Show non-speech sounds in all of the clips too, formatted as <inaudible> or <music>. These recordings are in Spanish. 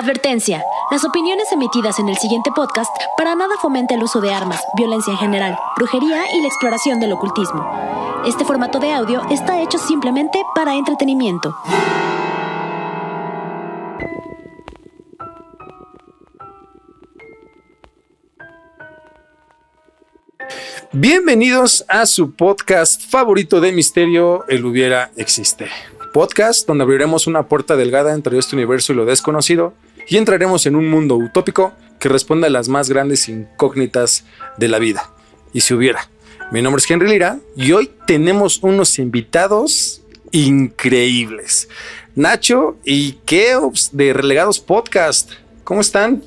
Advertencia. Las opiniones emitidas en el siguiente podcast para nada fomenta el uso de armas, violencia en general, brujería y la exploración del ocultismo. Este formato de audio está hecho simplemente para entretenimiento. Bienvenidos a su podcast favorito de misterio, El hubiera existe. Podcast donde abriremos una puerta delgada entre este universo y lo desconocido y entraremos en un mundo utópico que responda a las más grandes incógnitas de la vida. Y si hubiera. Mi nombre es Henry Lira y hoy tenemos unos invitados increíbles. Nacho y Keops de Relegados Podcast. ¿Cómo están?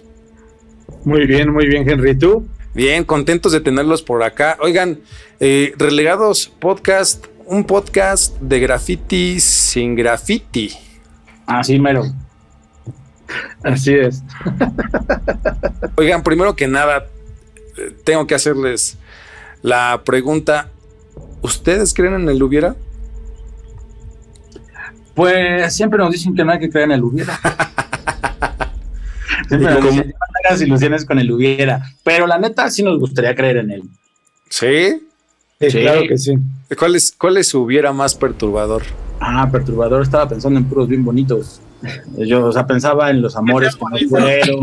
Muy bien, muy bien, Henry. ¿Tú? Bien, contentos de tenerlos por acá. Oigan, eh, Relegados Podcast, un podcast de graffiti sin graffiti. Así mero. Así es. Oigan, primero que nada, eh, tengo que hacerles la pregunta. ¿Ustedes creen en el hubiera? Pues siempre nos dicen que no hay que creer en el hubiera. <laughs> siempre nos dicen, tengas ilusiones con el hubiera. Pero la neta sí nos gustaría creer en él. ¿Sí? Sí, claro que sí. ¿Cuál es, ¿Cuál es su hubiera más perturbador? Ah, perturbador. Estaba pensando en puros bien bonitos. Yo, o sea, pensaba en los amores que no fueron.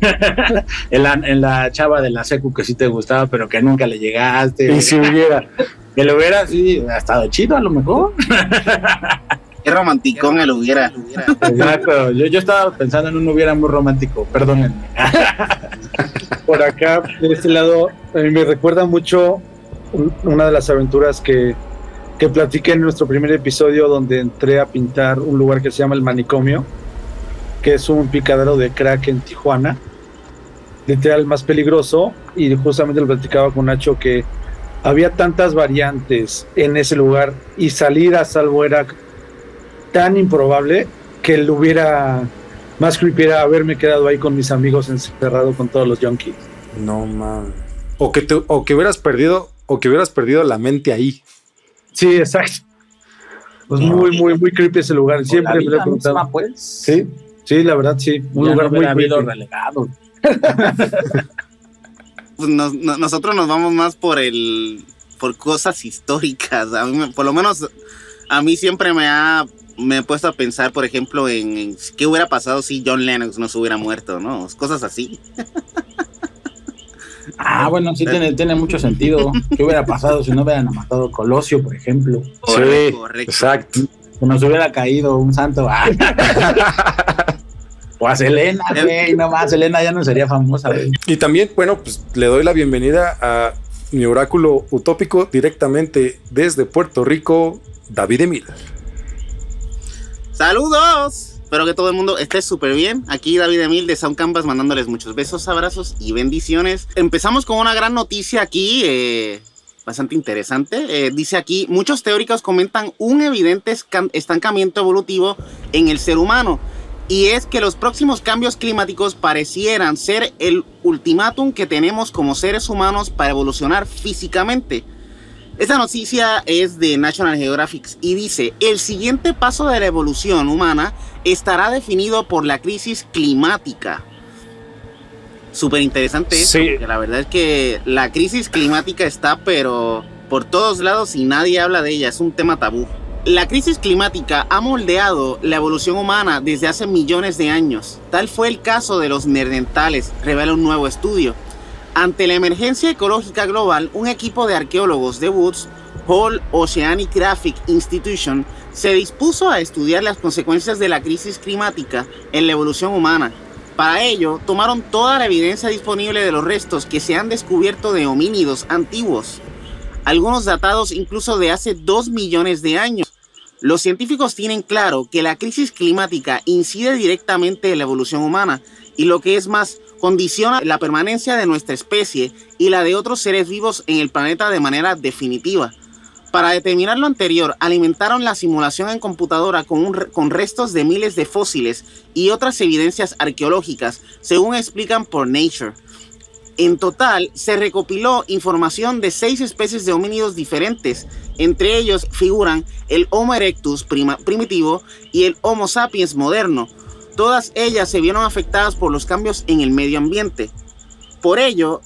<laughs> en, la, en la chava de la secu que sí te gustaba, pero que nunca le llegaste. Y si hubiera. Que lo hubiera, sí, ha estado chido a lo mejor. Qué romanticón el hubiera. Exacto. Yo, yo estaba pensando en un hubiera muy romántico, perdónenme. <laughs> Por acá, de este lado, a mí me recuerda mucho un- una de las aventuras que, que platiqué en nuestro primer episodio, donde entré a pintar un lugar que se llama El Manicomio, que es un picadero de crack en Tijuana, literal más peligroso, y justamente lo platicaba con Nacho que había tantas variantes en ese lugar y salir a salvo era tan improbable que lo hubiera más creepy era haberme quedado ahí con mis amigos encerrado con todos los junkies. No mames. O que, o que hubieras perdido, o que hubieras perdido la mente ahí. Sí, exacto. Pues muy, muy, muy creepy ese lugar. Siempre La me lo he preguntado. misma, pues. Sí, sí, la verdad, sí. Un Ya lugar no muy habido relegado. <laughs> Pues nos- no- nosotros nos vamos más por el por cosas históricas. A mí, me- por lo menos a mí siempre me ha me he puesto a pensar, por ejemplo, en, en qué hubiera pasado si John Lennox no se hubiera muerto, ¿no? Cosas así. <laughs> Ah, bueno, sí tiene, tiene mucho sentido. ¿Qué hubiera pasado si no hubieran matado a Colosio, por ejemplo? Correcto, correcto. exacto. Que nos hubiera caído un santo. Ah. <laughs> o a Selena, güey. No más, Selena ya no sería famosa, güey. Y también, bueno, pues le doy la bienvenida a mi oráculo utópico directamente desde Puerto Rico, David Emil. Saludos. Espero que todo el mundo esté súper bien. Aquí David Emil de Sound Canvas mandándoles muchos besos, abrazos y bendiciones. Empezamos con una gran noticia aquí, eh, bastante interesante. Eh, dice aquí, muchos teóricos comentan un evidente estancamiento evolutivo en el ser humano. Y es que los próximos cambios climáticos parecieran ser el ultimátum que tenemos como seres humanos para evolucionar físicamente. Esta noticia es de National Geographic y dice, el siguiente paso de la evolución humana estará definido por la crisis climática. Súper interesante esto, Sí. porque la verdad es que la crisis climática está pero por todos lados y nadie habla de ella, es un tema tabú. La crisis climática ha moldeado la evolución humana desde hace millones de años. Tal fue el caso de los neandertales, revela un nuevo estudio. Ante la emergencia ecológica global, un equipo de arqueólogos de Woods Hole Oceanographic Institution se dispuso a estudiar las consecuencias de la crisis climática en la evolución humana. Para ello, tomaron toda la evidencia disponible de los restos que se han descubierto de homínidos antiguos, algunos datados incluso de hace 2 millones de años. Los científicos tienen claro que la crisis climática incide directamente en la evolución humana y lo que es más, condiciona la permanencia de nuestra especie y la de otros seres vivos en el planeta de manera definitiva. Para determinar lo anterior, alimentaron la simulación en computadora con, restos de miles de fósiles y otras evidencias arqueológicas, según explican por Nature. En total, se recopiló información de seis especies de homínidos diferentes. Entre ellos figuran el Homo erectus primitivo y el Homo sapiens moderno. Todas ellas se vieron afectadas por los cambios en el medio ambiente. Por ello,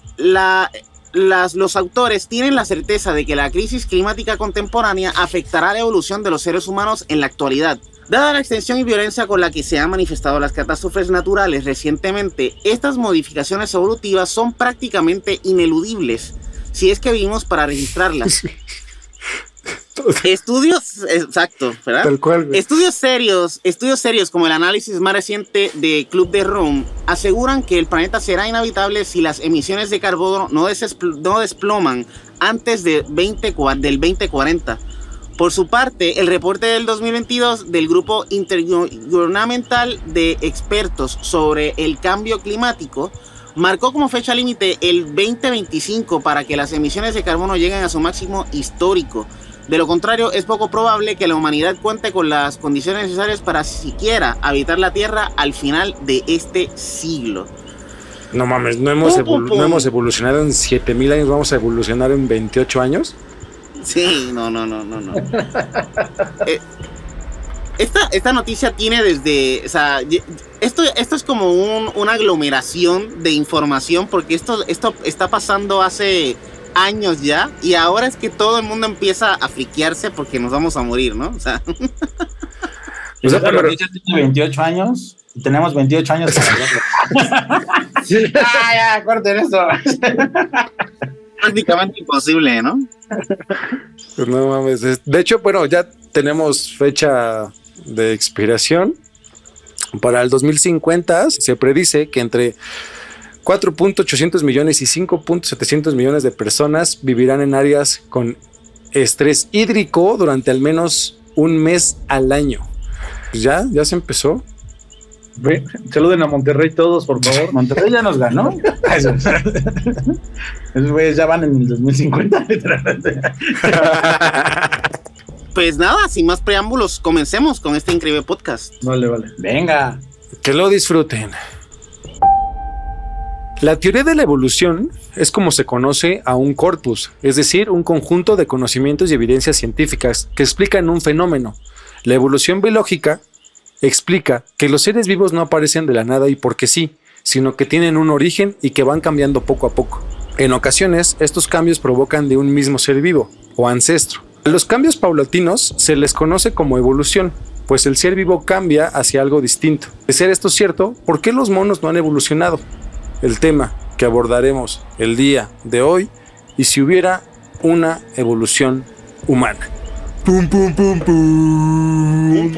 los autores tienen la certeza de que la crisis climática contemporánea afectará la evolución de los seres humanos en la actualidad. Dada la extensión y violencia con la que se han manifestado las catástrofes naturales recientemente, estas modificaciones evolutivas son prácticamente ineludibles si es que vivimos para registrarlas. <laughs> Estudios, exacto, ¿verdad? Tal cual. Estudios serios, estudios serios como el análisis más reciente de Club de Rome aseguran que el planeta será inhabitable si las emisiones de carbono no, no desploman antes de 20, del 2040. Por su parte, el reporte del 2022 del Grupo Intergubernamental de Expertos sobre el Cambio Climático marcó como fecha límite el 2025 para que las emisiones de carbono lleguen a su máximo histórico de lo contrario, es poco probable que la humanidad cuente con las condiciones necesarias para siquiera habitar la Tierra al final de este siglo. No mames, no hemos, hemos evolucionado en 7000 años, vamos a evolucionar en 28 años. Sí, no, no, no, no, no. <laughs> Eh, esta, esta noticia tiene desde, o sea, esto, esto es como una aglomeración de información porque esto, esto está pasando hace años ya y ahora es que todo el mundo empieza a friquearse porque nos vamos a morir, ¿no? O sea. <laughs> o sea pero... tiene 28 años tenemos 28 años <laughs> Ah, ya, corten eso. <laughs> Prácticamente imposible, ¿no? Pues no mames. De hecho, bueno, ya tenemos fecha de expiración. Para el 2050 se predice que entre 4.800 millones y 5.700 millones de personas vivirán en áreas con estrés hídrico durante al menos un mes al año. Pues ya, ya se empezó. saluden a Monterrey todos, por favor. <laughs> Monterrey ya nos ganó. <laughs> Esos güeyes ya van en el 2050, <laughs> Pues nada, sin más preámbulos, comencemos con este increíble podcast. Vale, vale. Venga. Que lo disfruten. La teoría de la evolución es como se conoce a un corpus, es decir, un conjunto de conocimientos y evidencias científicas que explican un fenómeno. La evolución biológica explica que los seres vivos no aparecen de la nada y porque sí, sino que tienen un origen y que van cambiando poco a poco. En ocasiones, estos cambios provocan de un mismo ser vivo o ancestro. A los cambios paulatinos se les conoce como evolución, pues el ser vivo cambia hacia algo distinto. De ser esto cierto, ¿por qué los monos no han evolucionado? El tema que abordaremos el día de hoy y si hubiera una evolución humana. Pum, pum, pum, pum.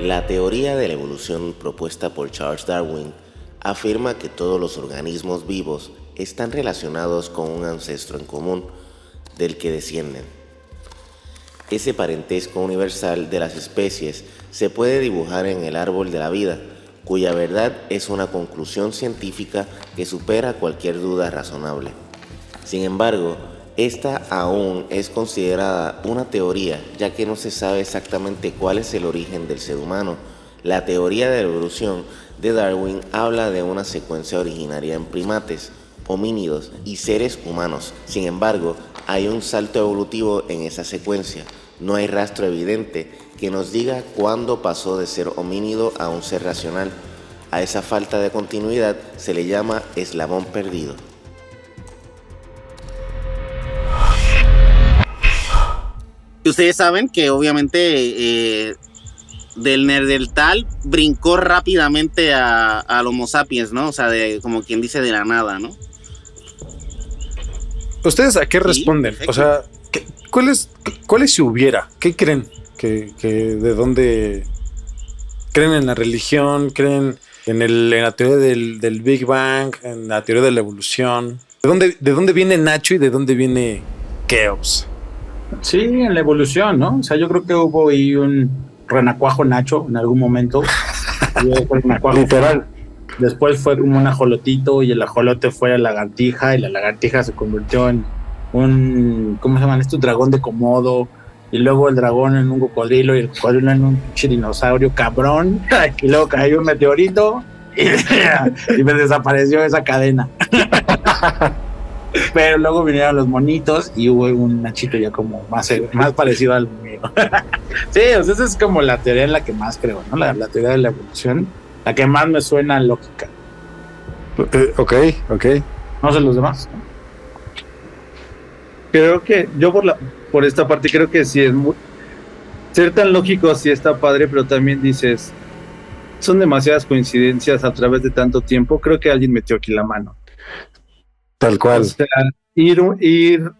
La teoría de la evolución propuesta por Charles Darwin afirma que todos los organismos vivos están relacionados con un ancestro en común del que descienden. Ese parentesco universal de las especies se puede dibujar en el árbol de la vida, cuya verdad es una conclusión científica que supera cualquier duda razonable. Sin embargo, esta aún es considerada una teoría, ya que no se sabe exactamente cuál es el origen del ser humano. La teoría de la evolución de Darwin habla de una secuencia originaria en primates, homínidos y seres humanos. Sin embargo, hay un salto evolutivo en esa secuencia. No hay rastro evidente que nos diga cuándo pasó de ser homínido a un ser racional. A esa falta de continuidad se le llama eslabón perdido. Ustedes saben que obviamente eh, del Nerdeltal brincó rápidamente a, al Homo sapiens, ¿no? O sea, de, como quien dice de la nada, ¿no? ¿Ustedes a qué responden? O sea, ¿cuál es, ¿cuál si hubiera? ¿Qué creen? ¿Que, de dónde creen en la religión? ¿Creen en, el, en la teoría del, del, Big Bang? ¿En la teoría de la evolución? ¿De dónde, ¿De dónde viene Nacho y de dónde viene Chaos? Sí, en la evolución, ¿no? O sea, yo creo que hubo ahí un renacuajo Nacho en algún momento. <laughs> Literal. Después fue como un ajolotito y el ajolote fue la lagartija y la lagartija se convirtió en un, ¿cómo se llaman estos? Dragón de Komodo y luego el dragón en un cocodrilo y el cocodrilo en un dinosaurio cabrón, <laughs> y luego cayó un meteorito y, me desapareció esa cadena. <laughs> Pero luego vinieron los monitos y hubo un Nachito ya como más, más parecido al. <laughs> sí, o sea, esa es como la teoría en la que más creo, ¿no? La, teoría de la evolución, la que más me suena lógica. Eh, ok, ok. No sé los demás. Creo que yo por la por esta parte creo que sí es muy ser tan lógico sí está padre, pero también dices son demasiadas coincidencias a través de tanto tiempo. Creo que alguien metió aquí la mano. Tal cual. O sea, ir, ir,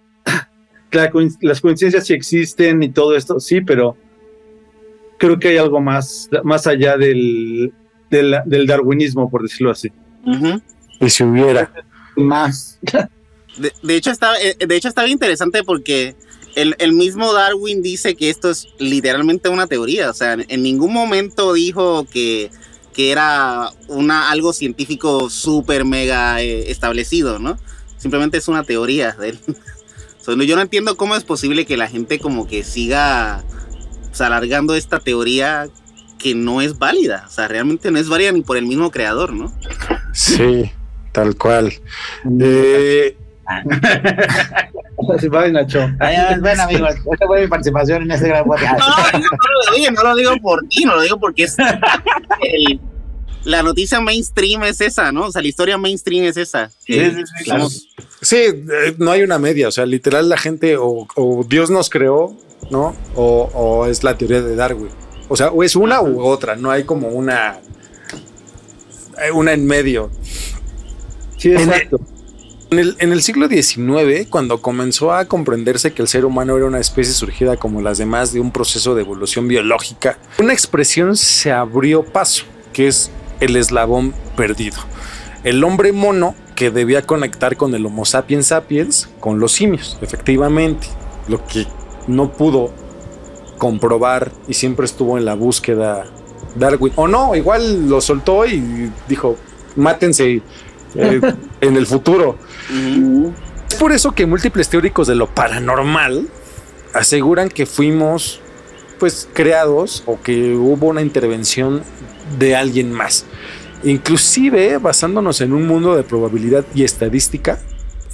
las coincidencias sí existen y todo esto, sí, pero creo que hay algo más, más allá del, del, darwinismo, por decirlo así. Y si hubiera más. De, hecho, está, eh, de hecho, está bien interesante porque el, el, mismo Darwin dice que esto es literalmente una teoría. O sea, en ningún momento dijo que, que era una, algo científico súper mega eh, establecido, ¿no? Simplemente es una teoría de él. Yo no entiendo cómo es posible que la gente como que siga alargando esta teoría que no es válida. O sea, realmente no es válida ni por el mismo creador, ¿no? Sí, tal cual. Eh, <laughs> Nacho. bueno, amigos, esta fue mi participación en este gran podcast. No, no, lo digo, no lo digo por ti, no lo digo porque es la noticia mainstream es esa, ¿no? O sea, la historia mainstream es esa. Sí, sí, eh, no hay una media, o sea, literal la gente o, Dios nos creó, ¿no? O, es la teoría de Darwin. O sea, o es una u otra, no hay como una una en medio. Sí, exacto. En el, en el, siglo XIX, cuando comenzó a comprenderse que el ser humano era una especie surgida como las demás de un proceso de evolución biológica, una expresión se abrió paso, que es el eslabón perdido. El hombre mono que debía conectar con el Homo sapiens sapiens, con los simios, efectivamente. Lo que no pudo comprobar y siempre estuvo en la búsqueda Darwin. O no, igual lo soltó y dijo, mátense eh, <laughs> en el futuro. Es por eso que múltiples teóricos de lo paranormal aseguran que fuimos pues creados o que hubo una intervención de alguien más. Inclusive basándonos en un mundo de probabilidad y estadística,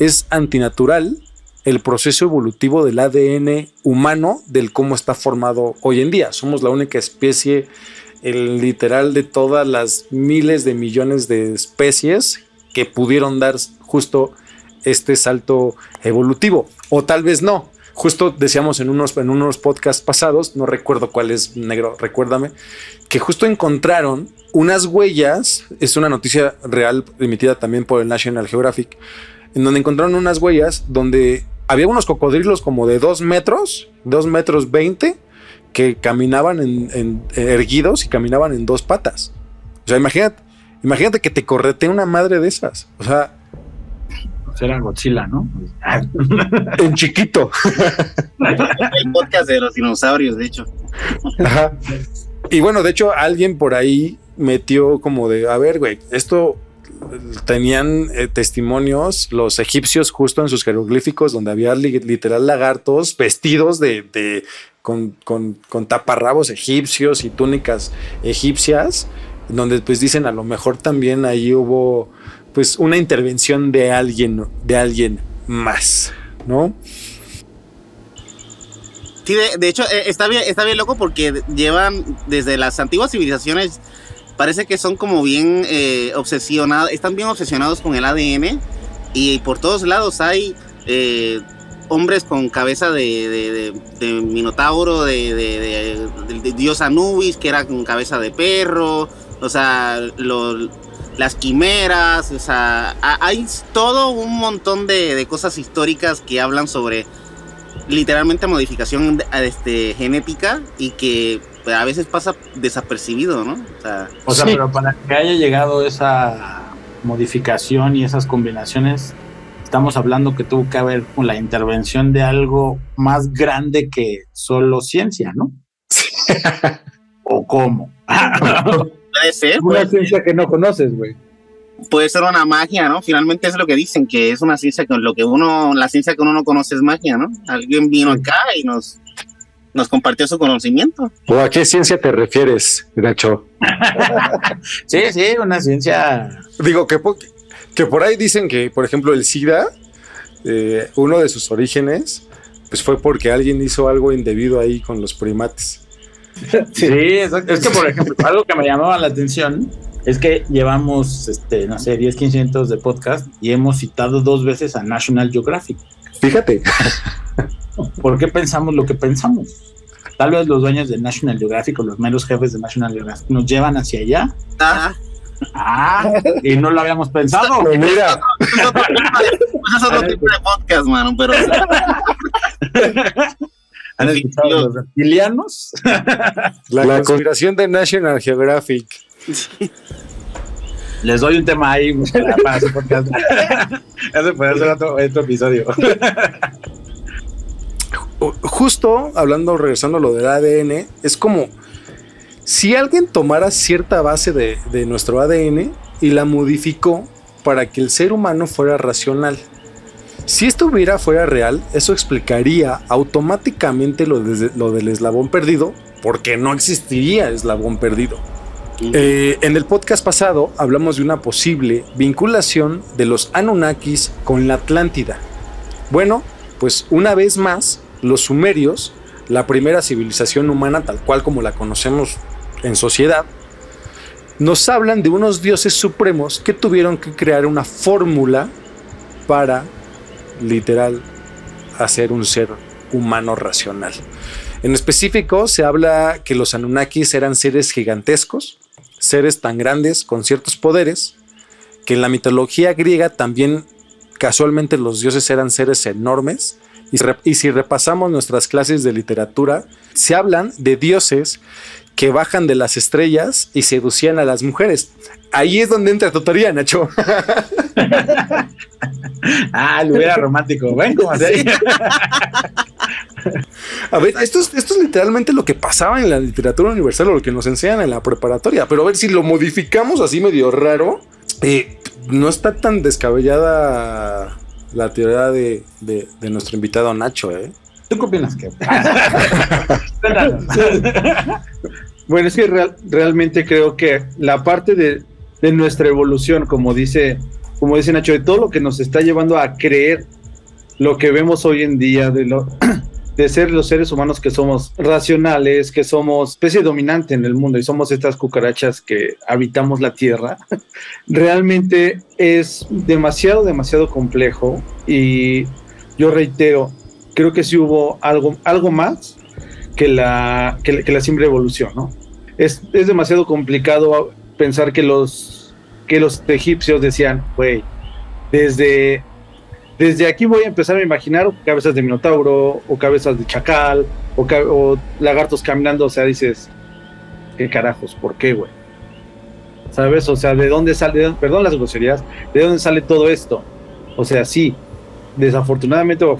es antinatural el proceso evolutivo del ADN humano del cómo está formado hoy en día. Somos la única especie, el literal de todas las miles de millones de especies que pudieron dar justo este salto evolutivo. O tal vez no. Justo decíamos en unos, en unos podcasts pasados, no recuerdo cuál es negro, recuérdame, que justo encontraron unas huellas, es una noticia real emitida también por el National Geographic, en donde encontraron unas huellas donde había unos cocodrilos como de dos metros, dos metros veinte, que caminaban en, erguidos y caminaban en dos patas. O sea, imagínate, imagínate que te correte una madre de esas. O sea, pues era Godzilla, ¿no? <laughs> en chiquito. El podcast de los dinosaurios, de hecho. Ajá. Y bueno, de hecho, alguien por ahí metió como de, a ver, güey, esto tenían eh, testimonios los egipcios justo en sus jeroglíficos donde había literal lagartos vestidos de, con, con, con, taparrabos egipcios y túnicas egipcias, donde pues dicen a lo mejor también ahí hubo pues una intervención de alguien, de alguien más, ¿no? Sí, de, hecho, eh, está bien, está bien loco porque llevan desde las antiguas civilizaciones, parece que son como bien eh, obsesionados, están bien obsesionados con el ADN y por todos lados hay eh, hombres con cabeza de, minotauro, de, dios Anubis, que era con cabeza de perro, o sea, las quimeras, o sea, hay todo un montón de cosas históricas que hablan sobre literalmente modificación este, genética y que pues, a veces pasa desapercibido, ¿no? O sea, pero para que haya llegado esa modificación y esas combinaciones, estamos hablando que tuvo que haber con la intervención de algo más grande que solo ciencia, ¿no? <laughs> ¿O cómo? <laughs> Puede ser. Una ciencia que no conoces, güey puede ser una magia, ¿no? Finalmente es lo que dicen, que es una ciencia con lo que uno, la ciencia que uno no conoce es magia, ¿no? Alguien vino acá y nos nos compartió su conocimiento. ¿O a qué ciencia te refieres, Nacho? <laughs> sí, sí, una ciencia. Digo que, que por ahí dicen que, por ejemplo, el SIDA, eh, uno de sus orígenes, pues fue porque alguien hizo algo indebido ahí con los primates. <laughs> Sí, es, que, por ejemplo, <laughs> algo que me llamaba la atención es que llevamos, este, no sé, 10, 15 de podcast y hemos citado dos veces a National Geographic. Fíjate. <laughs> ¿Por qué pensamos lo que pensamos? Tal vez los dueños de National Geographic o los meros jefes de National Geographic nos llevan hacia allá. Ah. Ah, y no lo habíamos pensado. mira. es otro tipo de podcast, mano, pero. ¿Han escuchado los reptilianos? <laughs> La, La conspiración de National Geographic. Les doy un tema ahí <laughs> para, su podcast. Eso puede ser otro, otro episodio. <laughs> Justo hablando, regresando a lo del ADN, es como si alguien tomara cierta base de, de nuestro ADN y la modificó para que el ser humano fuera racional. Si esto hubiera fuera real, eso explicaría automáticamente lo, de, lo del eslabón perdido, porque no existiría eslabón perdido. Eh, en el podcast pasado hablamos de una posible vinculación de los Anunnakis con la Atlántida. Bueno, pues una vez más, los sumerios, la primera civilización humana tal cual como la conocemos en sociedad, nos hablan de unos dioses supremos que tuvieron que crear una fórmula para, literal, hacer un ser humano racional. En específico, se habla que los Anunnakis eran seres gigantescos, seres tan grandes con ciertos poderes, que en la mitología griega también casualmente los dioses eran seres enormes. Y, si repasamos nuestras clases de literatura, se hablan de dioses que bajan de las estrellas y seducían a las mujeres. Ahí es donde entra tu teoría, Nacho. <laughs> ah, lo hubiera romántico. Ven, como así. A ver, esto es, esto es literalmente lo que pasaba en la literatura universal o lo que nos enseñan en la preparatoria. Pero a ver si lo modificamos así medio raro, eh, no está tan descabellada la teoría de, nuestro invitado Nacho, ¿eh? ¿Tú qué opinas? <laughs> Que? <laughs> bueno, es que realmente creo que la parte de, de, nuestra evolución, como dice, como dice Nacho, de todo lo que nos está llevando a creer lo que vemos hoy en día, de <clears throat> ser los seres humanos que somos racionales, que somos especie dominante en el mundo y somos estas cucarachas que habitamos la Tierra, <laughs> realmente es demasiado, demasiado complejo y yo reitero, creo que sí hubo algo, algo más que la, que, la simple evolución, ¿no? Es, es demasiado complicado pensar que los, que los egipcios decían, güey, desde desde aquí voy a empezar a imaginar cabezas de minotauro o cabezas de chacal o, lagartos caminando, o sea, dices, ¿qué carajos? ¿Por qué, güey? ¿Sabes? O sea, ¿de dónde sale, perdón las groserías, ¿de dónde sale todo esto? O sea, sí, desafortunadamente o,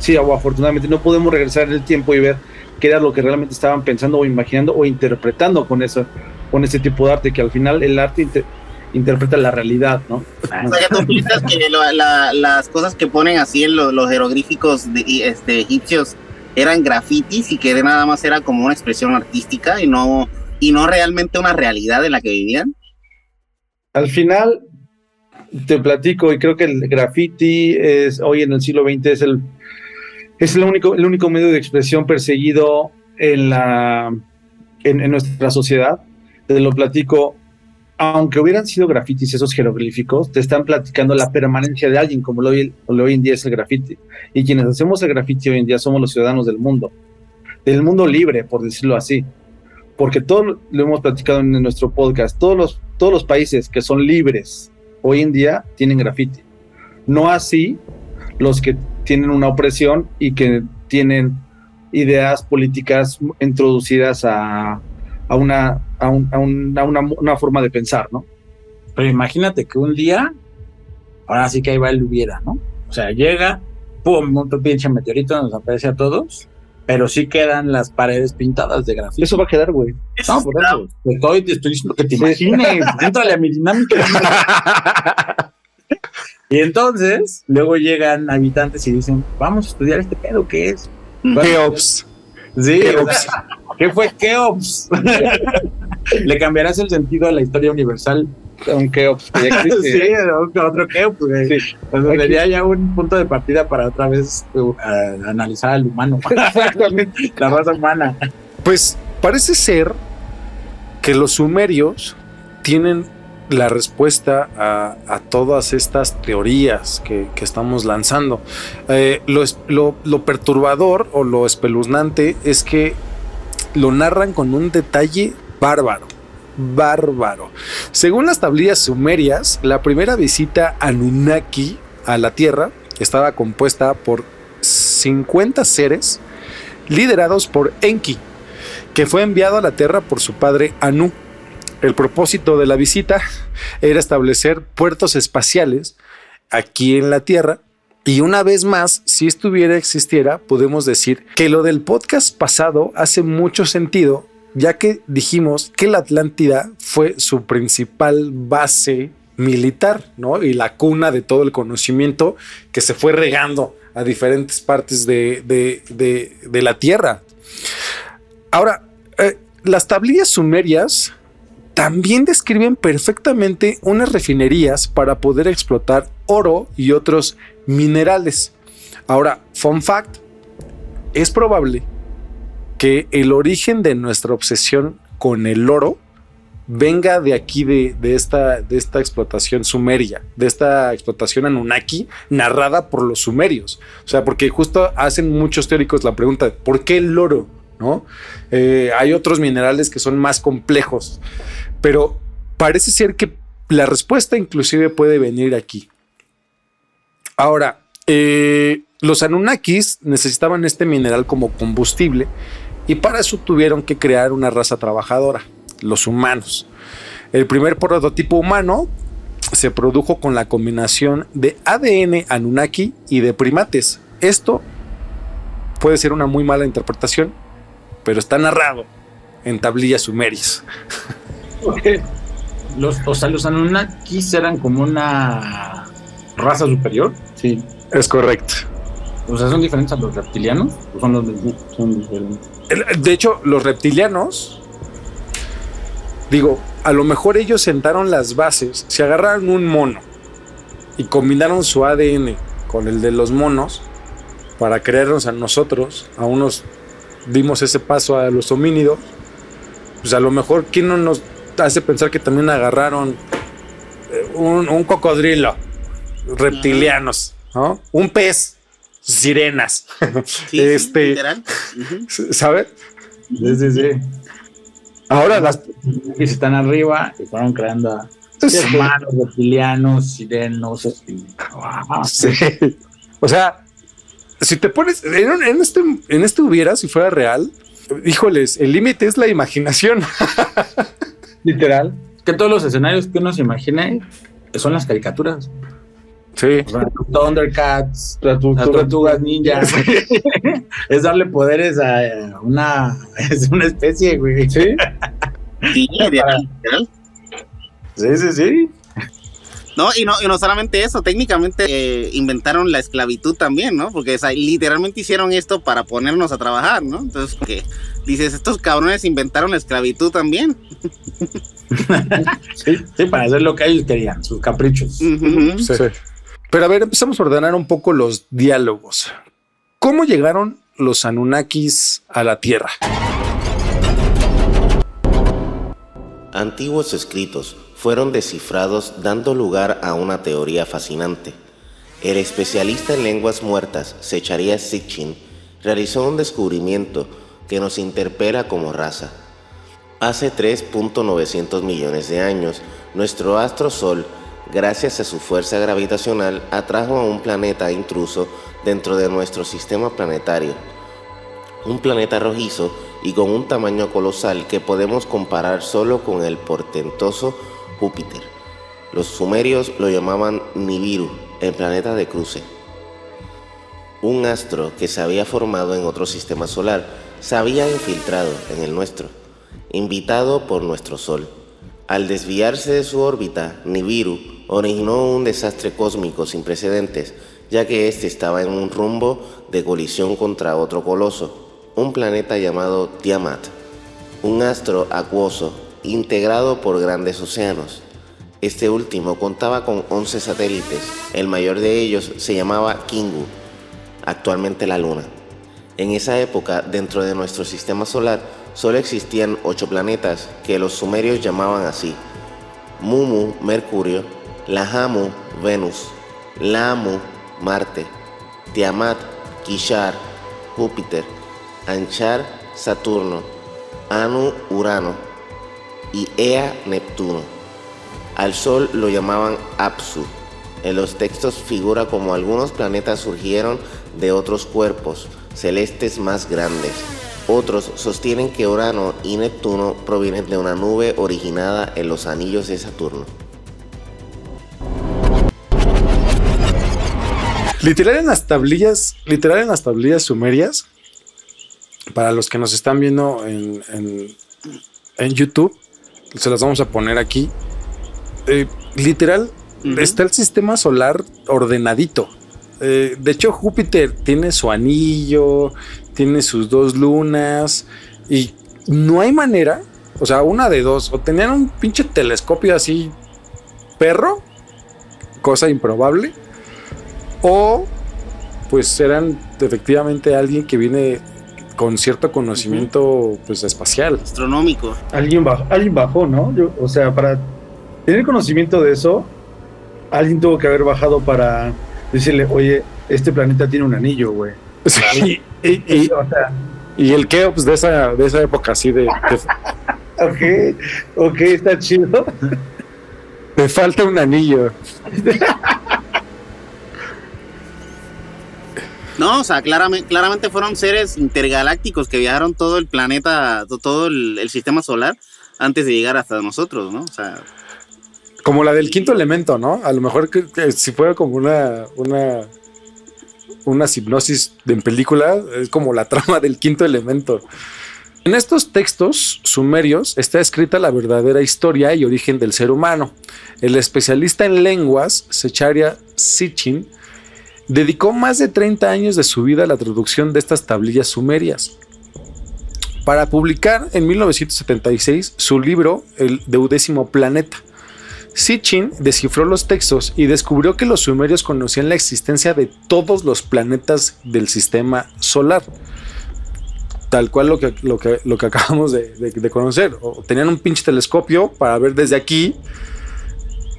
sí, o afortunadamente no podemos regresar en el tiempo y ver qué era lo que realmente estaban pensando o imaginando o interpretando con eso, con ese tipo de arte, que al final el arte interpreta la realidad, ¿no? O sea, tú piensas que las cosas que ponen así en los jeroglíficos de, este, egipcios eran grafitis y que nada más era como una expresión artística y no, y no realmente una realidad en la que vivían. Al final, te platico, y creo que el graffiti es hoy en el siglo XX es el, es el único, el único medio de expresión perseguido en, la, en, en nuestra sociedad. Te lo platico, aunque hubieran sido grafitis esos jeroglíficos, te están platicando la permanencia de alguien, como lo hoy, hoy en día es el grafiti. Y quienes hacemos el grafiti hoy en día somos los ciudadanos del mundo, del mundo libre, por decirlo así. Porque todo lo hemos platicado en nuestro podcast, todos los, todos los países que son libres hoy en día tienen grafiti. No así los que tienen una opresión y que tienen ideas políticas introducidas a, a una, a, una, forma de pensar, ¿no? Pero imagínate que un día, ahora sí que ahí va el hubiera, ¿no? O sea, llega, pum, otro pinche meteorito nos aparece a todos, pero sí quedan las paredes pintadas de grafito. Eso va a quedar, güey. No, por eso. Te estoy, te estoy diciendo que te imagines. <laughs> Entrale a mi dinámica. y entonces, luego llegan habitantes y dicen, vamos a estudiar este pedo, ¿qué es? Geops. Sí, ¿qué fue Keops? <laughs> Le cambiarás el sentido a la historia universal. Un Keops que ya <laughs> existe. sí, otro Keops, güey. Sí. Entonces, sería ya un punto de partida para otra vez uh, a- analizar al humano. <laughs> Exactamente. la raza humana. Pues parece ser que los sumerios tienen la respuesta a, a todas estas teorías que, que estamos lanzando. Eh, lo- lo perturbador o lo espeluznante es que lo narran con un detalle bárbaro. Bárbaro. Según las tablillas sumerias, la primera visita a Anunnaki a la Tierra estaba compuesta por 50 seres liderados por Enki, que fue enviado a la Tierra por su padre Anu. El propósito de la visita era establecer puertos espaciales aquí en la Tierra. Y una vez más, si estuviera existiera, podemos decir que lo del podcast pasado hace mucho sentido, ya que dijimos que la Atlántida fue su principal base militar, ¿no? Y la cuna de todo el conocimiento que se fue regando a diferentes partes de, de- la Tierra. Ahora, eh, las tablillas sumerias también describen perfectamente unas refinerías para poder explotar oro y otros minerales. Ahora, fun fact, es probable que el origen de nuestra obsesión con el oro venga de aquí, de, de esta, de esta explotación sumeria, de esta explotación Anunnaki narrada por los sumerios. O sea, porque justo hacen muchos teóricos la pregunta, ¿por qué el oro? ¿No? Eh, hay otros minerales que son más complejos, pero parece ser que la respuesta inclusive puede venir aquí. Ahora, eh, los Anunnakis necesitaban este mineral como combustible y para eso tuvieron que crear una raza trabajadora, los humanos. El primer prototipo humano se produjo con la combinación de ADN Anunnaki y de primates. Esto puede ser una muy mala interpretación, pero está narrado en tablillas sumerias. <laughs> Los, o sea, los Anunnakis eran como una raza superior. Sí. Es correcto. O sea, son diferentes a los reptilianos. ¿O son los mismos? Son diferentes. De hecho, los reptilianos, digo, a lo mejor ellos sentaron las bases, se agarraron un mono y combinaron su ADN con el de los monos para crearnos a nosotros, a unos dimos ese paso a los homínidos, pues a lo mejor, ¿quién no nos hace pensar que también agarraron eh, un, un cocodrilo, reptilianos, ¿no? Un pez, sirenas, Sí, Este-. ¿sabes? Sí, sí, sí. Ahora las Y están arriba y fueron creando humanos, reptilianos, sirenos. y- Wow. Sí. O sea, si te pones en, un- en este, en este hubiera, si fuera real, híjoles, el límite es la imaginación. Literal. Que todos los escenarios que uno se imagine son las caricaturas. Sí. O sea, Thundercats, tortugas ninja. <laughs> es darle poderes a una, <laughs> es una especie, güey. Sí. Sí. Sí, sí, sí. No, y no, y no solamente eso, técnicamente eh, inventaron la esclavitud también, ¿no? Porque o sea, literalmente hicieron esto para ponernos a trabajar, ¿no? Entonces, que dices, estos cabrones inventaron la esclavitud también. <laughs> Sí, sí, para hacer lo que ellos querían, sus caprichos. Ujú. Sí. Pero a ver, empezamos a ordenar un poco los diálogos. ¿Cómo llegaron los Anunnakis a la Tierra? Antiguos escritos fueron descifrados dando lugar a una teoría fascinante. El especialista en lenguas muertas, Secharia Sitchin, realizó un descubrimiento que nos interpela como raza. Hace 3.900 millones de años, nuestro astro Sol, gracias a su fuerza gravitacional, atrajo a un planeta intruso dentro de nuestro sistema planetario. Un planeta rojizo y con un tamaño colosal que podemos comparar solo con el portentoso Júpiter. Los sumerios lo llamaban Nibiru, el planeta de cruce. Un astro que se había formado en otro sistema solar se había infiltrado en el nuestro, invitado por nuestro Sol. Al desviarse de su órbita, Nibiru originó un desastre cósmico sin precedentes, ya que éste estaba en un rumbo de colisión contra otro coloso, un planeta llamado Tiamat, un astro acuoso integrado por grandes océanos. Este último contaba con 11 satélites, el mayor de ellos se llamaba Kingu, actualmente la Luna. En esa época, dentro de nuestro sistema solar, solo existían 8 planetas que los sumerios llamaban así. Mumu, Mercurio, Lahamu, Venus, Lamu, Marte, Tiamat, Kishar, Júpiter, Anchar, Saturno, Anu, Urano y Ea, Neptuno. Al Sol lo llamaban Apsu. En los textos figura como algunos planetas surgieron de otros cuerpos celestes más grandes. Otros sostienen que Urano y Neptuno provienen de una nube originada en los anillos de Saturno. Literal en las tablillas, literal en las tablillas sumerias, para los que nos están viendo en, en- en YouTube, se las vamos a poner aquí. Eh, literal, está el sistema solar ordenadito. Eh, de hecho, Júpiter tiene su anillo, tiene sus dos lunas y no hay manera, o sea, una de dos, o tenían un pinche telescopio así, perro, cosa improbable, o pues eran efectivamente alguien que viene con cierto conocimiento pues espacial. Astronómico. Alguien bajó, alguien bajó, ¿no? Yo- o sea, para tener conocimiento de eso, alguien tuvo que haber bajado para decirle, oye, este planeta tiene un anillo, güey. Sí, <laughs> y, y- o sea, y el que pues de esa, de esa época así de, de <laughs> ok, ok, está chido. <laughs> te falta un anillo. No, o sea, claramente, claramente fueron seres intergalácticos que viajaron todo el planeta, to- todo el, el sistema solar antes de llegar hasta nosotros, ¿no? O sea, Como la del quinto elemento, ¿no? A lo mejor que, que si fuera como una, una, una hipnosis en película, es como la <laughs> trama del quinto elemento. En estos textos sumerios está escrita la verdadera historia y origen del ser humano. El especialista en lenguas, Secharia Sitchin, dedicó más de 30 años de su vida a la traducción de estas tablillas sumerias. Para publicar en 1976 su libro El Deudécimo Planeta. Sitchin descifró los textos y descubrió que los sumerios conocían la existencia de todos los planetas del sistema solar. Tal cual lo que, lo que, lo que acabamos de, de- conocer. O tenían un pinche telescopio para ver desde aquí.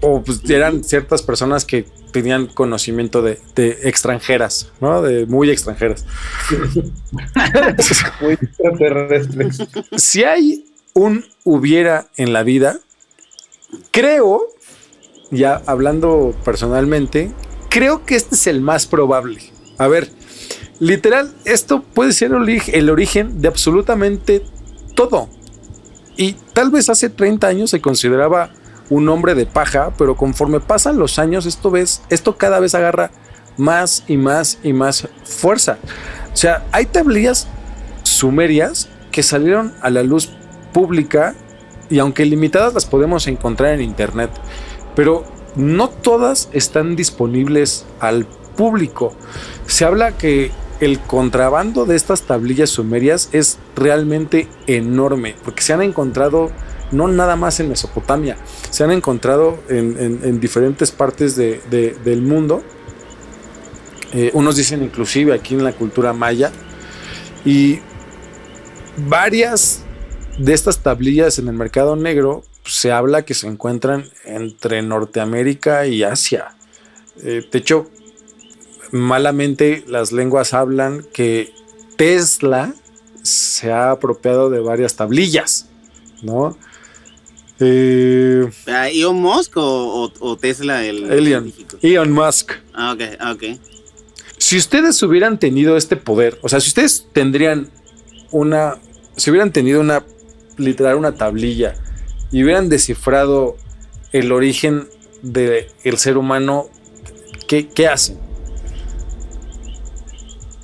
O pues eran ciertas personas que tenían conocimiento de, de extranjeras, ¿no? De muy extranjeras. <laughs> Muy extraterrestres. si hay un hubiera en la vida, creo, ya hablando personalmente, creo que este es el más probable. A ver, literal, esto puede ser el origen de absolutamente todo. Y tal vez hace 30 años se consideraba un hombre de paja, pero conforme pasan los años, esto ves, esto cada vez agarra más y más y más fuerza. O sea, hay tablillas sumerias que salieron a la luz pública y aunque limitadas las podemos encontrar en internet, pero no todas están disponibles al público. Se habla que el contrabando de estas tablillas sumerias es realmente enorme, porque se han encontrado no nada más en Mesopotamia, se han encontrado en, en- en diferentes partes de- del mundo. Eh, unos dicen inclusive aquí en la cultura maya. Y varias de estas tablillas en el mercado negro pues, se habla que se encuentran entre Norteamérica y Asia. Eh, de hecho, malamente las lenguas hablan que Tesla se ha apropiado de varias tablillas, ¿no? Eh, ¿a ¿Elon Musk o, o- o Tesla el? Elon Musk. Ah, ok, ah, ok. Si ustedes hubieran tenido este poder, o sea, si ustedes tendrían una, si hubieran tenido una, literal, una tablilla y hubieran descifrado el origen del ser humano, ¿qué, qué hacen?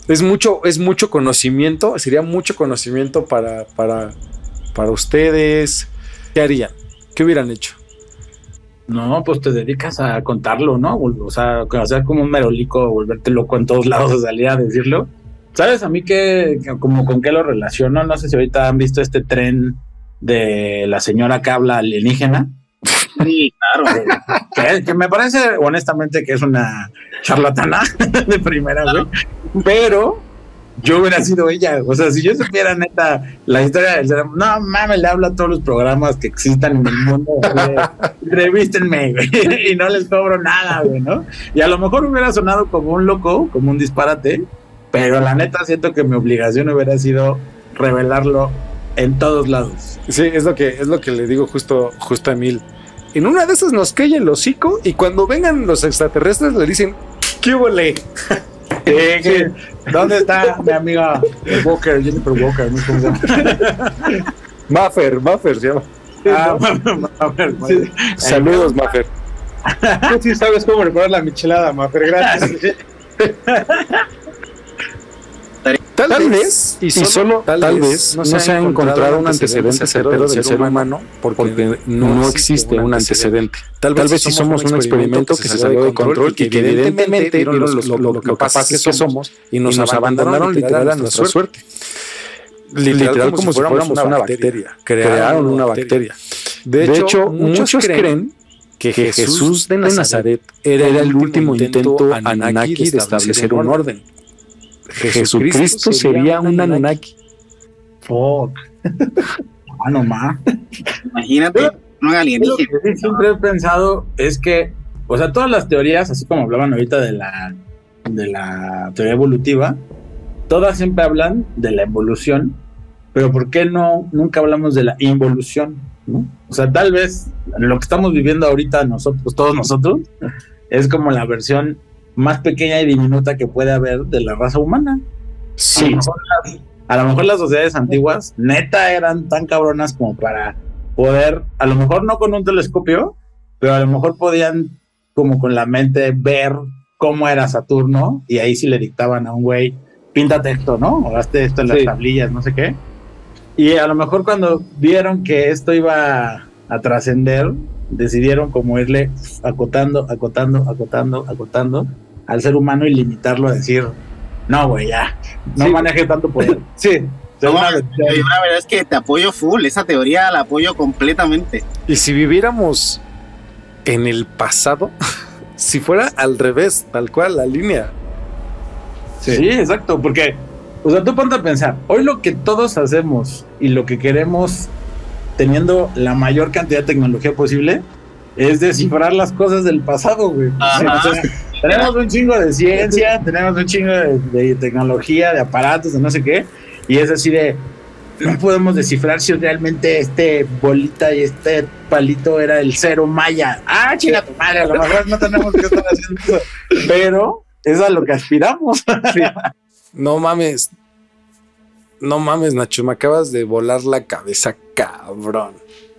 Es mucho, es mucho conocimiento, sería mucho conocimiento para, para, para ustedes. ¿Qué harían? ¿Qué hubieran hecho? No, pues te dedicas a contarlo, ¿no? O sea, hacer como un merolico, volverte loco en todos <laughs> lados, salir a decirlo. ¿Sabes a mí que, que como con qué lo relaciono? No sé si ahorita han visto este tren de la señora que habla alienígena. Sí, claro. <laughs> que, que me parece honestamente que es una charlatana <laughs> de primera, güey. Pero yo hubiera sido ella. O sea, si yo supiera neta la historia del cerebro, no mames, le hablo a todos los programas que existan en el mundo. güey, <laughs> y no les cobro nada, güey, ¿no? Y a lo mejor hubiera sonado como un loco, como un disparate, pero la neta siento que mi obligación hubiera sido revelarlo en todos lados. Sí, es lo que, es lo que le digo justo, justo a Emil. En una de esas nos cae el hocico y cuando vengan los extraterrestres le dicen, ¿qué huele? Que- ¿Dónde está mi amiga Walker, Jennifer Walker? No sé cómo se llama. Maffer, Maffer se llama. Ah, ver, Sí. Saludos, Maffer. Sí sabes cómo preparar la michelada, Mafer, gracias. <laughs> Tal, vez, y solo, tal, vez, no se, ha encontrado un antecedente certero del ser humano porque, no, existe un antecedente. Tal vez, si somos un experimento que se salió de control y que evidentemente vieron los- lo, lo capaces que somos y nos, abandonaron literal a nuestra suerte. Literal, como si fuéramos una bacteria. Crearon una bacteria. De hecho, muchos creen que Jesús de Nazaret era el último intento Anunnaki de establecer un orden. Jesucristo sería un Anunnaki. Fuck. <laughs> Ah, no más. Imagínate, un alienígena. Lo que siempre he pensado es que, o sea, todas las teorías, así como hablaban ahorita de la, de la teoría evolutiva, todas siempre hablan de la evolución, pero ¿por qué no nunca hablamos de la involución? ¿no? O sea, tal vez lo que estamos viviendo ahorita nosotros, todos nosotros, es como la versión más pequeña y diminuta que puede haber de la raza humana. A lo mejor las- a lo mejor las sociedades antiguas, neta, eran tan cabronas como para poder, a lo mejor no con un telescopio, pero a lo mejor podían, como con la mente, ver cómo era Saturno y ahí sí le dictaban a un güey, píntate esto, ¿no? O hazte esto en las Sí. tablillas, no sé qué. Y a lo mejor cuando vieron que esto iba a trascender, decidieron como irle acotando, acotando, acotando, acotando al ser humano y limitarlo a decir, no, güey, ya, no Sí. maneje tanto poder. <laughs> Sí, No, la verdad es que te apoyo full, esa teoría la apoyo completamente. Y si viviéramos en el pasado, <laughs> si fuera al revés, tal cual, la línea. Sí. exacto, porque, o sea, tú ponte a pensar, hoy lo que todos hacemos y lo que queremos teniendo la mayor cantidad de tecnología posible es descifrar las cosas del pasado, güey. Tenemos un chingo de ciencia, tenemos un chingo de, de tecnología, de aparatos, de no sé qué, y es así de, no podemos descifrar si realmente este bolita y este palito era el cero maya. Ah, chinga tu madre, a lo mejor no tenemos que estar haciendo eso, pero es a lo que aspiramos. No mames. No mames, Nacho, me acabas de volar la cabeza, cabrón.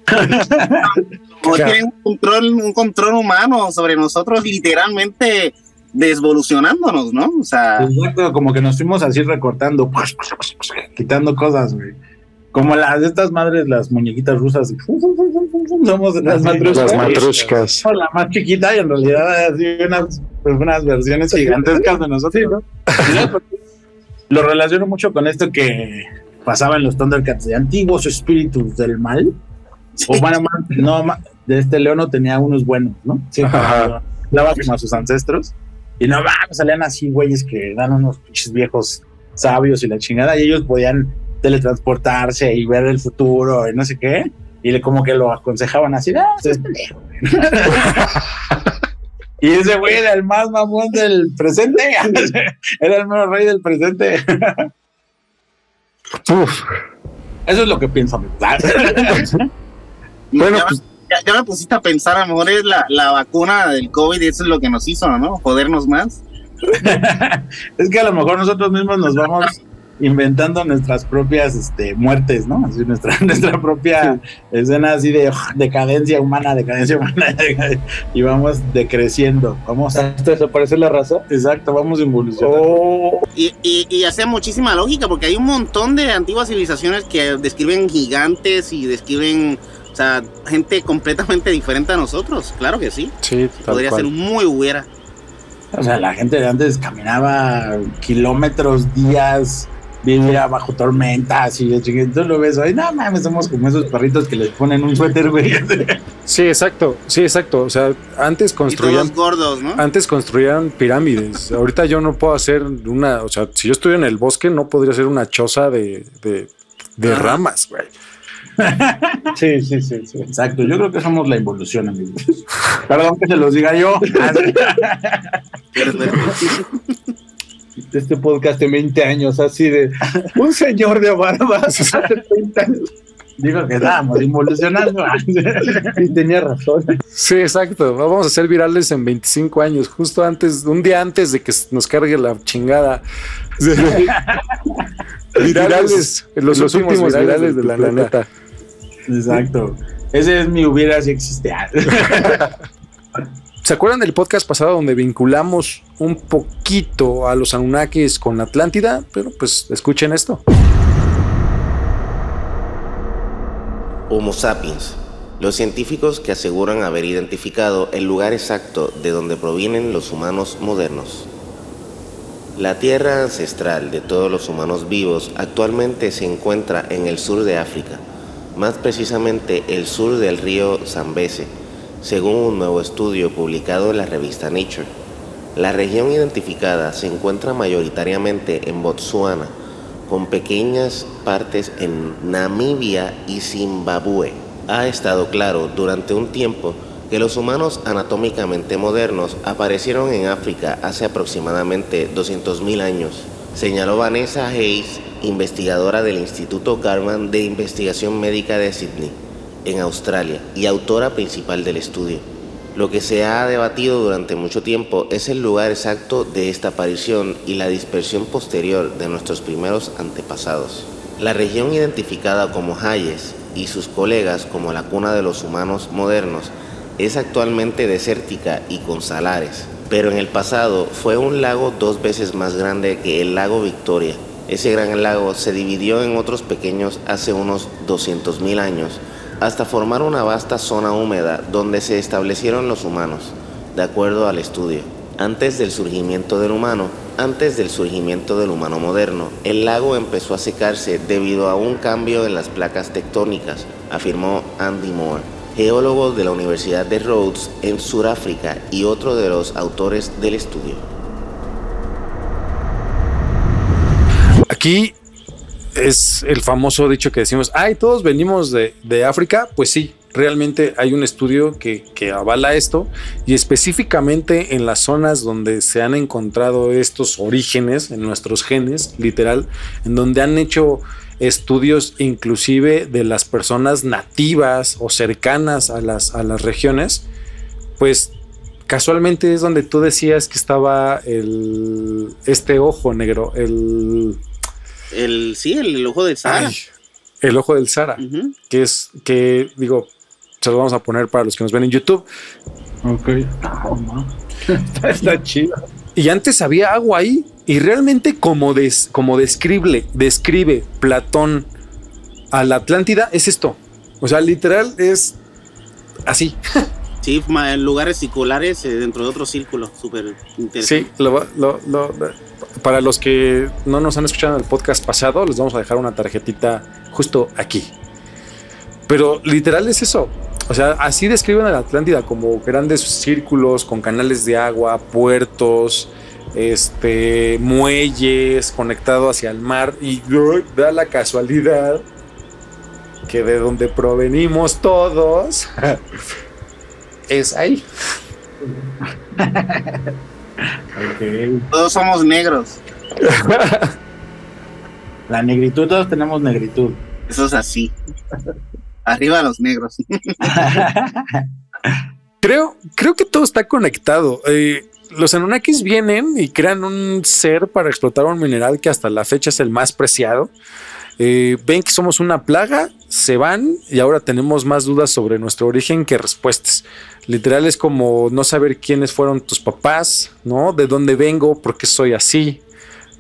<laughs> Como Claro. tienen un control, un control humano sobre nosotros, literalmente desvolucionándonos, ¿no? O sea, Exacto, como que nos fuimos así recortando, quitando cosas, güey. Como las de estas madres, las muñequitas rusas. Somos las matrushkas. Las matrushkas. Somos la más chiquita y en realidad así unas, unas versiones gigantescas de nosotros. ¿no? Lo relaciono mucho con esto que pasaba en los Thundercats de antiguos espíritus del mal. O bueno, más- no, de este Leono tenía unos buenos, ¿no? Sí, hablaba como a sus ancestros. Y no mames, salían así, güeyes que dan unos pinches viejos sabios y la chingada, y ellos podían teletransportarse y ver el futuro y no sé qué. Y le como que lo aconsejaban así, ah, es pendejo, güey". <laughs> Y ese güey era el más mamón del presente. <laughs> era el mero rey del presente. Uf. Eso es lo que pienso. <laughs> Bueno, pues, ya- ya me pusiste a pensar, a lo mejor es la, la vacuna del COVID y eso es lo que nos hizo, ¿no? Jodernos más. <laughs> es que a lo mejor nosotros mismos nos vamos inventando nuestras propias este, muertes, ¿no? Así nuestra, <laughs> nuestra propia escena así de ugh, decadencia humana, decadencia humana, <laughs> y vamos decreciendo. Vamos a, desaparecer la raza. exacto, vamos evolucionando. Oh, Y, y, y hace muchísima lógica porque hay un montón de antiguas civilizaciones que describen gigantes y describen, o sea, gente completamente diferente a nosotros. Claro que sí. sí, Podría cual. ser muy hubiera. O sea, la gente de antes caminaba kilómetros, días, vivía bajo tormentas y tú lo ves hoy, no mames, somos como esos perritos que les ponen un suéter, güey. Sí, exacto, sí, exacto. O sea, antes construían. gordos, ¿no? Antes construían pirámides. Ahorita yo no puedo hacer una. O sea, si yo estoy en el bosque, no podría hacer una choza de, de, de ramas, güey. Sí, sí, sí, sí, exacto. Yo creo que somos la involución, amigos. <laughs> Perdón que se los diga yo. este podcast de 20 años, así de un señor de barbas <laughs> hace 30 años. Digo que estábamos involucionando. <laughs> y tenía razón. Sí, exacto. Vamos a ser virales en 25 años, justo antes, un día antes de que nos cargue la chingada. virales, los, últimos, virales, de, la planeta. Exacto. Ese es mi hubiera si existe. <laughs> ¿Se acuerdan del podcast pasado donde vinculamos un poquito a los Anunnakis con Atlántida? Pero pues escuchen esto. Homo sapiens. Los científicos que aseguran haber identificado el lugar exacto de donde provienen los humanos modernos. La tierra ancestral de todos los humanos vivos actualmente se encuentra en el sur de África, más precisamente el sur del río Zambeze según un nuevo estudio publicado en la revista Nature. La región identificada se encuentra mayoritariamente en Botsuana, con pequeñas partes en Namibia y Zimbabue. Ha estado claro durante un tiempo que los humanos anatómicamente modernos aparecieron en África hace aproximadamente 200.000 años, señaló Vanessa Hayes, investigadora del Instituto Garman de Investigación Médica de Sydney en Australia y autora principal del estudio. Lo que se ha debatido durante mucho tiempo es el lugar exacto de esta aparición y la dispersión posterior de nuestros primeros antepasados. La región identificada como Hayes y sus colegas como la cuna de los humanos modernos es actualmente desértica y con salares, pero en el pasado fue un lago dos veces más grande que el lago Victoria. Ese gran lago se dividió en otros pequeños hace unos 200.000 años hasta formar una vasta zona húmeda donde se establecieron los humanos, de acuerdo al estudio. Antes del surgimiento del humano, antes del surgimiento del humano moderno, el lago empezó a secarse debido a un cambio en las placas tectónicas, afirmó Andy Moore, geólogo de la Universidad de Rhodes en Sudáfrica y otro de los autores del estudio. Aquí es el famoso dicho que decimos, ay, todos venimos de, África. Pues sí, realmente hay un estudio que, que, avala esto y específicamente en las zonas donde se han encontrado estos orígenes en nuestros genes, literal, en donde han hecho estudios inclusive de las personas nativas o cercanas a las, a las regiones, pues casualmente es donde tú decías que estaba el, este ojo negro, el el, sí, el, ojo del Sara. el ojo del Sara, que es, que digo, se lo vamos a poner para los que nos ven en YouTube. Ok. <laughs> está, chido. Y antes había agua ahí. Y realmente como, des, como describe, describe Platón a la Atlántida, es esto. O sea, literal es así. <laughs> Sí, en lugares circulares eh, dentro de otro círculo, súper interesante. Sí, para los que no nos han escuchado en el podcast pasado, les vamos a dejar una tarjetita justo aquí. Pero literal es eso. O sea, así describen a la Atlántida como grandes círculos con canales de agua, puertos, este, muelles conectado hacia el mar y da la casualidad que de donde provenimos todos <laughs> es ahí. Todos somos negros. <laughs> La negritud, todos tenemos negritud. Eso es así. Arriba los negros. <laughs> creo, creo que todo está conectado. Eh, los Anunnakis vienen y crean un ser para explotar un mineral que hasta la fecha es el más preciado. Eh, ven que somos una plaga, se van y ahora tenemos más dudas sobre nuestro origen que respuestas. Literal es como no saber quiénes fueron tus papás, ¿no? De dónde vengo, por qué soy así,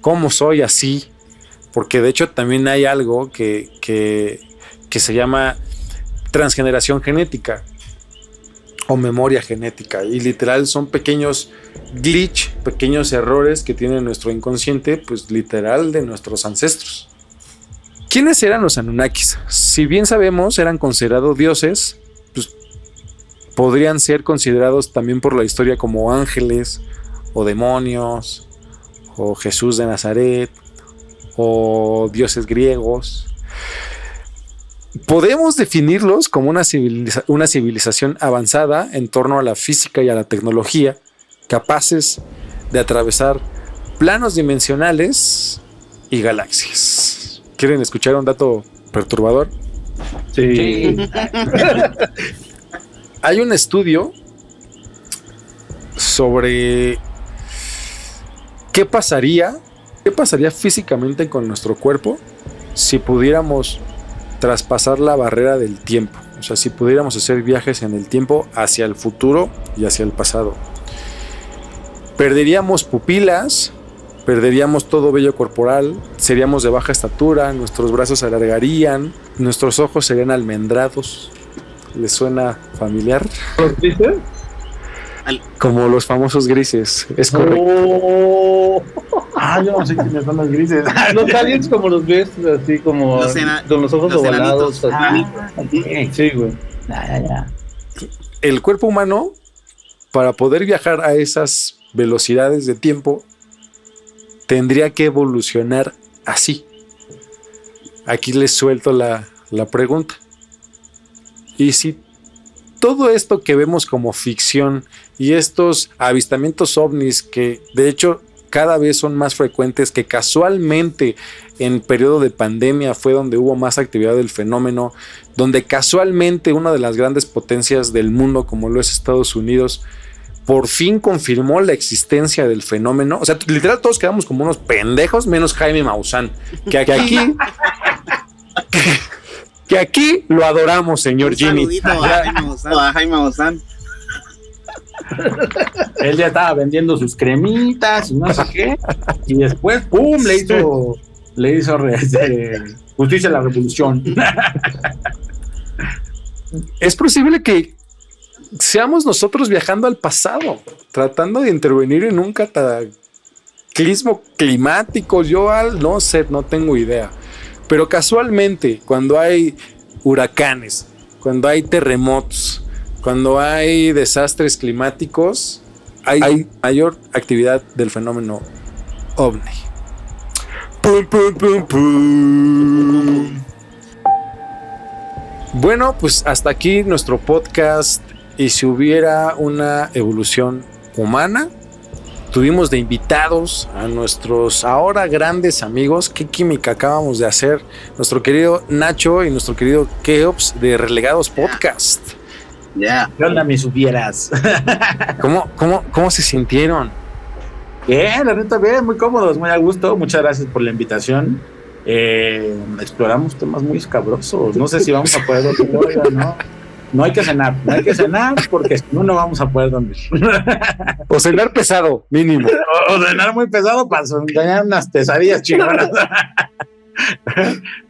cómo soy así. Porque de hecho también hay algo que, que, que se llama transgeneración genética. O memoria genética. Y literal son pequeños glitch, pequeños errores que tiene nuestro inconsciente, pues literal de nuestros ancestros. ¿Quiénes eran los Anunnakis? Si bien sabemos, eran considerados dioses, pues podrían ser considerados también por la historia como ángeles o demonios o Jesús de Nazaret o dioses griegos. Podemos definirlos como una, una civilización avanzada en torno a la física y a la tecnología, capaces de atravesar planos dimensionales y galaxias. ¿Quieren escuchar un dato perturbador? Sí. <laughs> Hay un estudio sobre qué pasaría, qué pasaría físicamente con nuestro cuerpo si pudiéramos traspasar la barrera del tiempo. O sea, si pudiéramos hacer viajes en el tiempo hacia el futuro y hacia el pasado. Perderíamos pupilas, perderíamos todo vello corporal, seríamos de baja estatura, nuestros brazos se alargarían, nuestros ojos serían almendrados. ¿Les suena familiar? ¿Los grises? Como los famosos grises, es correcto. Oh. Ah, yo no sé quiénes son los grises. <laughs> Los aliens como los ves, así como Los con los ojos los ovalados. Ah. Sí, güey. Ya. El cuerpo humano, para poder viajar a esas velocidades de tiempo, tendría que evolucionar así. Aquí les suelto la, la pregunta. Y si todo esto que vemos como ficción y estos avistamientos ovnis que de hecho cada vez son más frecuentes, que casualmente en periodo de pandemia fue donde hubo más actividad del fenómeno, donde casualmente una de las grandes potencias del mundo como lo es Estados Unidos, por fin confirmó la existencia del fenómeno. O sea, literal todos quedamos como unos pendejos, menos Jaime Maussan, que aquí, que, <laughs> que aquí lo adoramos, señor Un Jimmy. saludito a Jaime. A Jaime Maussan. Él ya estaba vendiendo sus cremitas y no sé qué. Y después, ¡pum! Le hizo, le hizo este, justicia a la revolución. Es posible que seamos nosotros viajando al pasado, tratando de intervenir en un cataclismo climático. Yo al no sé, no tengo idea. Pero casualmente, cuando hay huracanes, cuando hay terremotos, cuando hay desastres climáticos, hay, hay mayor actividad del fenómeno ovni. Pum, pum, pum, pum. Bueno, pues hasta aquí nuestro podcast. Y si hubiera una evolución humana, tuvimos de invitados a nuestros ahora grandes amigos. ¿Qué química acabamos de hacer? Nuestro querido Nacho y nuestro querido Keops de Relegados Podcast. Ya. ¿Qué onda, mis hubieras? <laughs> ¿Cómo, cómo, cómo se sintieron? Bien, la neta, bien, muy cómodos, muy a gusto. Muchas gracias por la invitación. Eh, exploramos temas muy escabrosos. No sé si vamos a poder dormir <laughs> hoy o no. No hay que cenar, no hay que cenar porque si no, no vamos a poder dormir. O cenar pesado, mínimo. <laughs> O, o cenar muy pesado para tener unas pesadillas chingonas.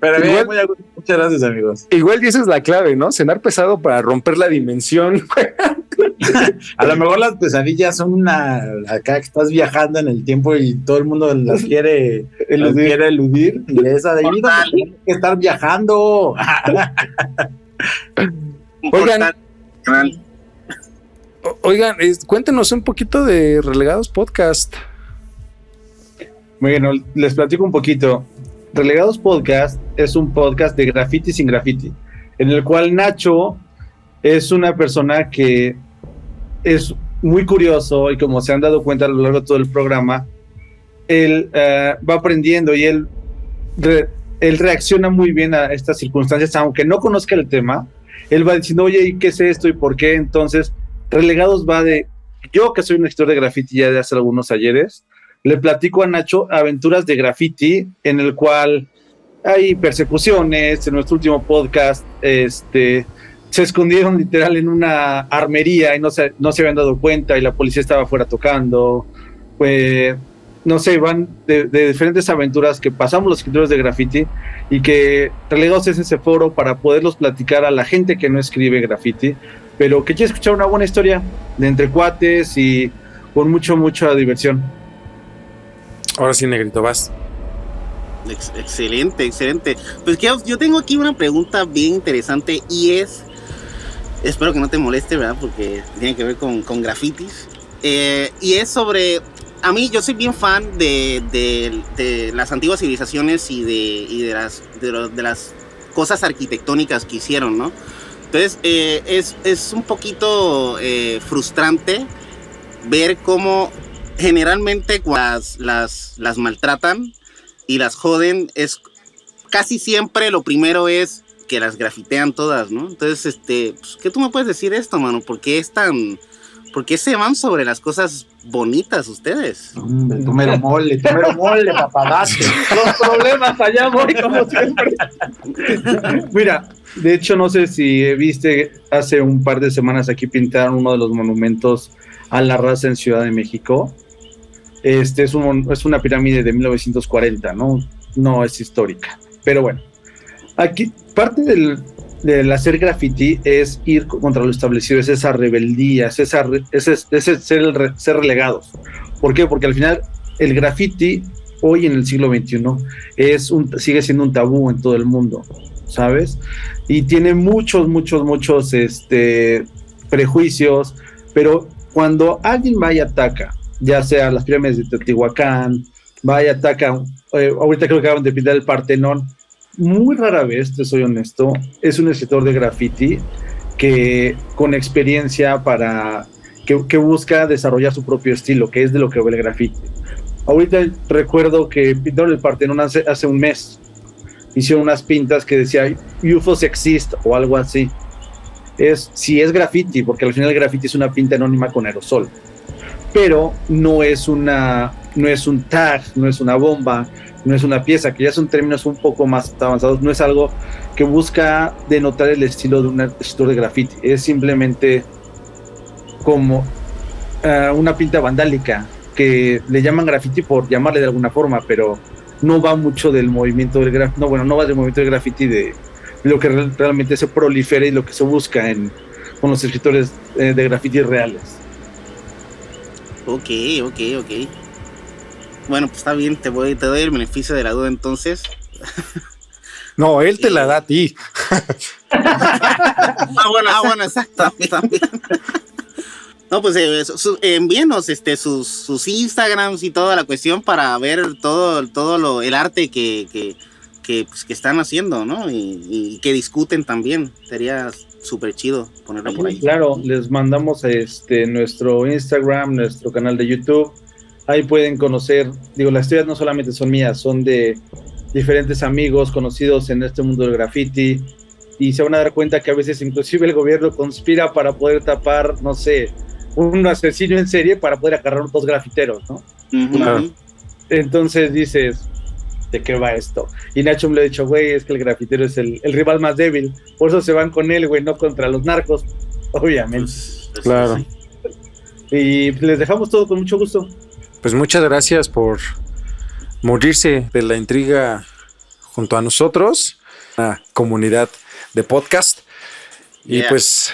Pero bien, muy a gusto. Muchas gracias, amigos. Igual y esa es la clave, ¿no? Cenar pesado para romper la dimensión. <laughs> A lo mejor las pesadillas son una acá que estás viajando en el tiempo y todo el mundo las quiere <laughs> las Eludir. quiere eludir y esa de ahí donde tienes que estar viajando. <laughs> Oigan. Oigan, es- cuéntenos un poquito de Relegados Podcast. Bueno, les platico un poquito. Relegados Podcast es un podcast de graffiti sin graffiti, en el cual Nacho es una persona que es muy curioso y como se han dado cuenta a lo largo de todo el programa, él eh, va aprendiendo y él, re- reacciona muy bien a estas circunstancias, aunque no conozca el tema, él va diciendo, oye, ¿y qué es esto y por qué? Entonces, Relegados va de, yo que soy un lector de graffiti ya de hace algunos ayeres, le platico a Nacho aventuras de graffiti en el cual hay persecuciones. En nuestro último podcast, este, se escondieron literal en una armería y no se, no se habían dado cuenta y la policía estaba afuera tocando. Pues, no sé, van de, diferentes aventuras que pasamos los escritores de graffiti y que relegados es ese foro para poderlos platicar a la gente que no escribe graffiti, pero que quiere escuchar una buena historia de entre cuates y con mucho, mucha diversión. Ahora sí, Negrito, vas. Ex- excelente, excelente. Pues que yo tengo aquí una pregunta bien interesante y es, espero que no te moleste, ¿verdad? Porque tiene que ver con, con grafitis. Eh, y es sobre, a mí yo soy bien fan de, de- las antiguas civilizaciones y de, y de, las, lo- de las cosas arquitectónicas que hicieron, ¿no? Entonces eh, es, es un poquito eh, frustrante ver cómo generalmente las, las, maltratan y las joden, es casi siempre lo primero es que las grafitean todas, ¿no? Entonces, este, pues, ¿qué tú me puedes decir esto, mano? ¿Por qué es tan, por qué se van sobre las cosas bonitas ustedes? Hombre, tú mero mole, tú mole. Los problemas allá voy como siempre. Mira, de hecho no sé si viste, hace un par de semanas aquí pintaron uno de los monumentos a la raza en Ciudad de México. Este es, un, es una pirámide de 1940, ¿no? No es histórica. Pero bueno, aquí parte del, del hacer graffiti es ir contra lo establecido, es esa rebeldía, es, esa, es, es- ser, el re- ser relegados. ¿Por qué? Porque al final el graffiti hoy en el siglo XXI es sigue siendo un tabú en todo el mundo, ¿sabes? Y tiene muchos, muchos, muchos este, prejuicios, pero cuando alguien va y ataca, ya sea las pirámides de Teotihuacán, va y ataca, eh, ahorita creo que acaban de pintar el Partenón, muy rara vez, te soy honesto, es un escritor de graffiti que con experiencia para que, que busca desarrollar su propio estilo, que es de lo que ve el graffiti. Ahorita recuerdo que pintaron el Partenón hace, hace un mes. Hicieron unas pintas que decía UFOs exist o algo así. Es si es graffiti, porque al final el graffiti es una pinta anónima con aerosol. Pero no es una no es un tag, no es una bomba, no es una pieza, que ya son términos un poco más avanzados, no es algo que busca denotar el estilo de un escritor de graffiti, es simplemente como uh, una pinta vandálica, que le llaman graffiti por llamarle de alguna forma, pero no va mucho del movimiento del graffiti, no, bueno, no va del movimiento del graffiti de, lo que re realmente se prolifera y lo que se busca en, con los escritores eh, de graffiti reales. Ok, ok, ok. Bueno, pues está bien, te, voy, te doy el beneficio de la duda entonces. <laughs> No, él te la da a ti. <laughs> ah, bueno, ah, bueno, exacto. También. <laughs> No, pues eh, su, envíenos este, sus, sus, Instagrams y toda la cuestión para ver todo, todo lo, el arte que, que, que, pues, que están haciendo, ¿no? Y, y, que discuten también. Sería súper chido ponerlo por ahí. Claro, les mandamos este, nuestro Instagram, nuestro canal de YouTube. Ahí pueden conocer, digo, las historias no solamente son mías, son de diferentes amigos conocidos en este mundo del graffiti. Y se van a dar cuenta que a veces inclusive el gobierno conspira para poder tapar, no sé, un asesino en serie para poder agarrar a dos grafiteros, ¿no? Uh -huh. Entonces dices, ¿de qué va esto? Y Nacho me lo ha dicho, güey, es que el grafitero es el, el, rival más débil, por eso se van con él, güey, no contra los narcos, obviamente. Pues, pues, claro. Sí. Y les dejamos todo con mucho gusto. Pues muchas gracias por morirse de la intriga junto a nosotros, la comunidad de podcast. Y pues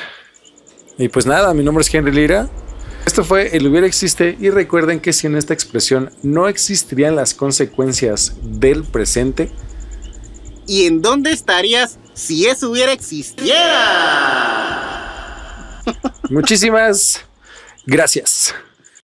y pues nada, mi nombre es Henry Lira. Esto fue El hubiera existe y recuerden que sin esta expresión no existirían las consecuencias del presente. ¿Y en dónde estarías si eso hubiera existiera? Muchísimas gracias.